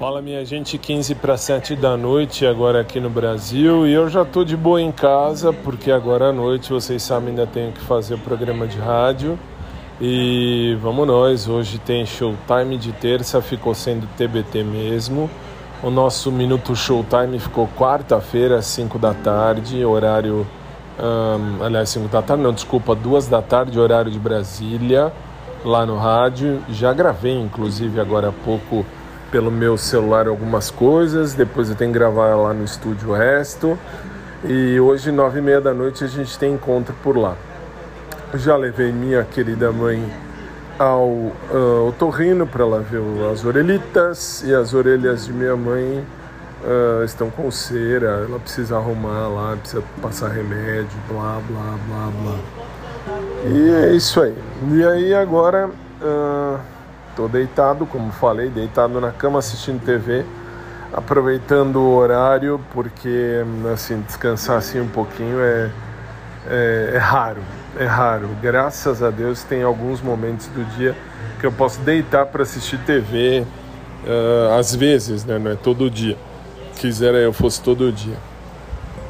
Fala minha gente, 15 para 7 da noite agora aqui no Brasil e eu já tô de boa em casa porque agora à noite vocês sabem ainda tenho que fazer o programa de rádio e vamos nós, hoje tem showtime de terça, ficou sendo TBT mesmo. O nosso minuto showtime ficou quarta-feira às 5 da tarde, horário um, aliás 5 da tarde, não, desculpa, 2 da tarde, horário de Brasília, lá no rádio. Já gravei inclusive agora há pouco pelo meu celular algumas coisas, depois eu tenho que gravar lá no estúdio o resto. E hoje, nove e meia da noite, a gente tem encontro por lá. Já levei minha querida mãe ao uh, otorrino para ela ver as orelhitas e as orelhas de minha mãe uh, estão com cera, ela precisa arrumar lá, precisa passar remédio, blá blá blá blá. E é isso aí. E aí agora. Uh, Estou deitado, como falei, deitado na cama assistindo TV, aproveitando o horário, porque assim, descansar assim um pouquinho é, é, é raro, é raro. Graças a Deus tem alguns momentos do dia que eu posso deitar para assistir TV, uh, às vezes, né? não é todo dia. Quisera eu fosse todo dia.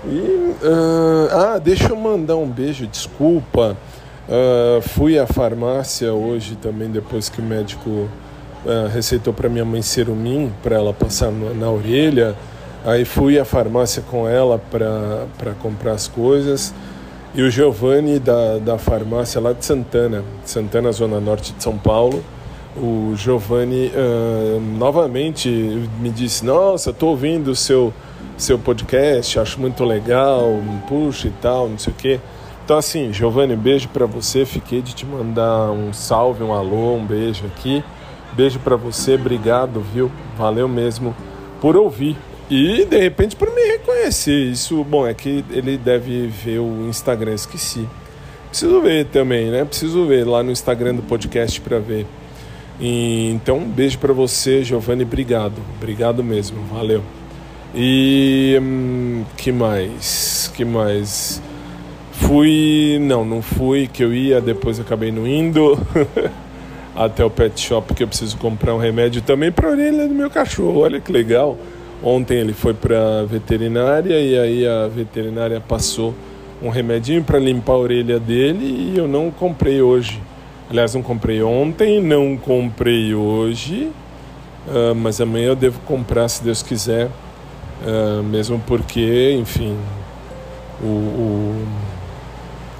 E, uh, ah, deixa eu mandar um beijo, desculpa. Uh, fui à farmácia hoje também, depois que o médico uh, receitou para minha mãe cerumim, para ela passar na, na, orelha. Aí fui à farmácia com ela para comprar as coisas. E o Giovanni da, da farmácia lá de Santana, Santana, Zona Norte de São Paulo, o Giovanni uh, novamente me disse: Nossa, estou ouvindo o seu, seu podcast, acho muito legal, puxa e tal, não sei o quê. Então, assim, Giovanni, beijo para você. Fiquei de te mandar um salve, um alô, um beijo aqui. Beijo para você, obrigado, viu? Valeu mesmo por ouvir. E de repente por me reconhecer. Isso, bom, é que ele deve ver o Instagram, esqueci. Preciso ver também, né? Preciso ver lá no Instagram do podcast para ver. E, então, um beijo para você, Giovanni, obrigado. Obrigado mesmo, valeu. E hum, que mais? Que mais? Fui, não, não fui, que eu ia, depois acabei não indo até o pet shop que eu preciso comprar um remédio também para a orelha do meu cachorro. Olha que legal. Ontem ele foi para veterinária e aí a veterinária passou um remedinho para limpar a orelha dele e eu não comprei hoje. Aliás, não comprei ontem, não comprei hoje, uh, mas amanhã eu devo comprar se Deus quiser, uh, mesmo porque, enfim, o, o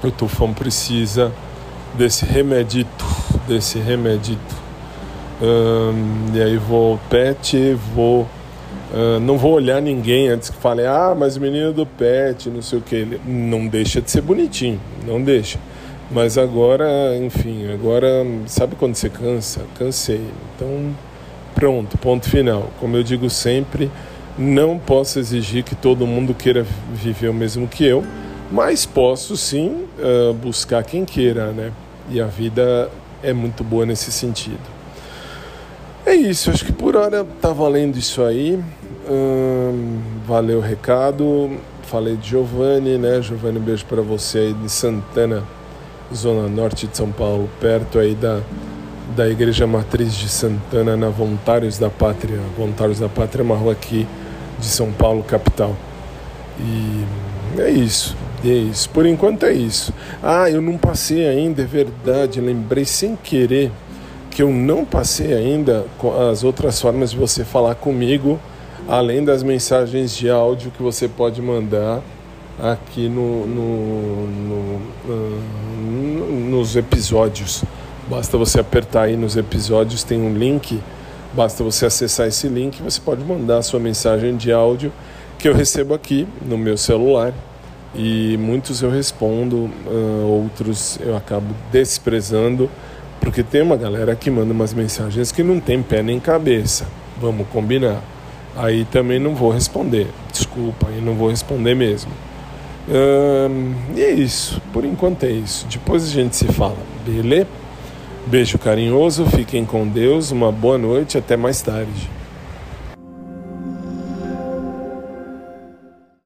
o tufão precisa desse remedito, desse remedito. E aí vou ao pet, vou. Uh, não vou olhar ninguém antes que fale, ah, mas o menino do pet, não sei o que. Não deixa de ser bonitinho, não deixa. Mas agora, enfim, agora, sabe quando você cansa? Cansei. Então, pronto, ponto final. Como eu digo sempre, não posso exigir que todo mundo queira viver o mesmo que eu mas posso sim uh, buscar quem queira, né? E a vida é muito boa nesse sentido. É isso, acho que por hora tá valendo isso aí. valeu o recado. Falei de Giovanni, né? Giovanni, um beijo para você aí de Santana, zona norte de São Paulo, perto aí da, da Igreja Matriz de Santana, na Voluntários da Pátria. Voluntários da Pátria é uma rua aqui de São Paulo, capital. E é isso. É isso. Por enquanto é isso. Ah, eu não passei ainda, é verdade. Lembrei sem querer que eu não passei ainda as outras formas de você falar comigo, além das mensagens de áudio que você pode mandar aqui no, no, no, no, nos episódios. Basta você apertar aí nos episódios, tem um link. Basta você acessar esse link, você pode mandar a sua mensagem de áudio que eu recebo aqui no meu celular e muitos eu respondo, uh, outros eu acabo desprezando, porque tem uma galera que manda umas mensagens que não tem pé nem cabeça. Vamos combinar. Aí também não vou responder. Desculpa, aí não vou responder mesmo. Uh, e é isso. Por enquanto é isso. Depois a gente se fala. Beleza? Beijo carinhoso, fiquem com Deus, uma boa noite, até mais tarde.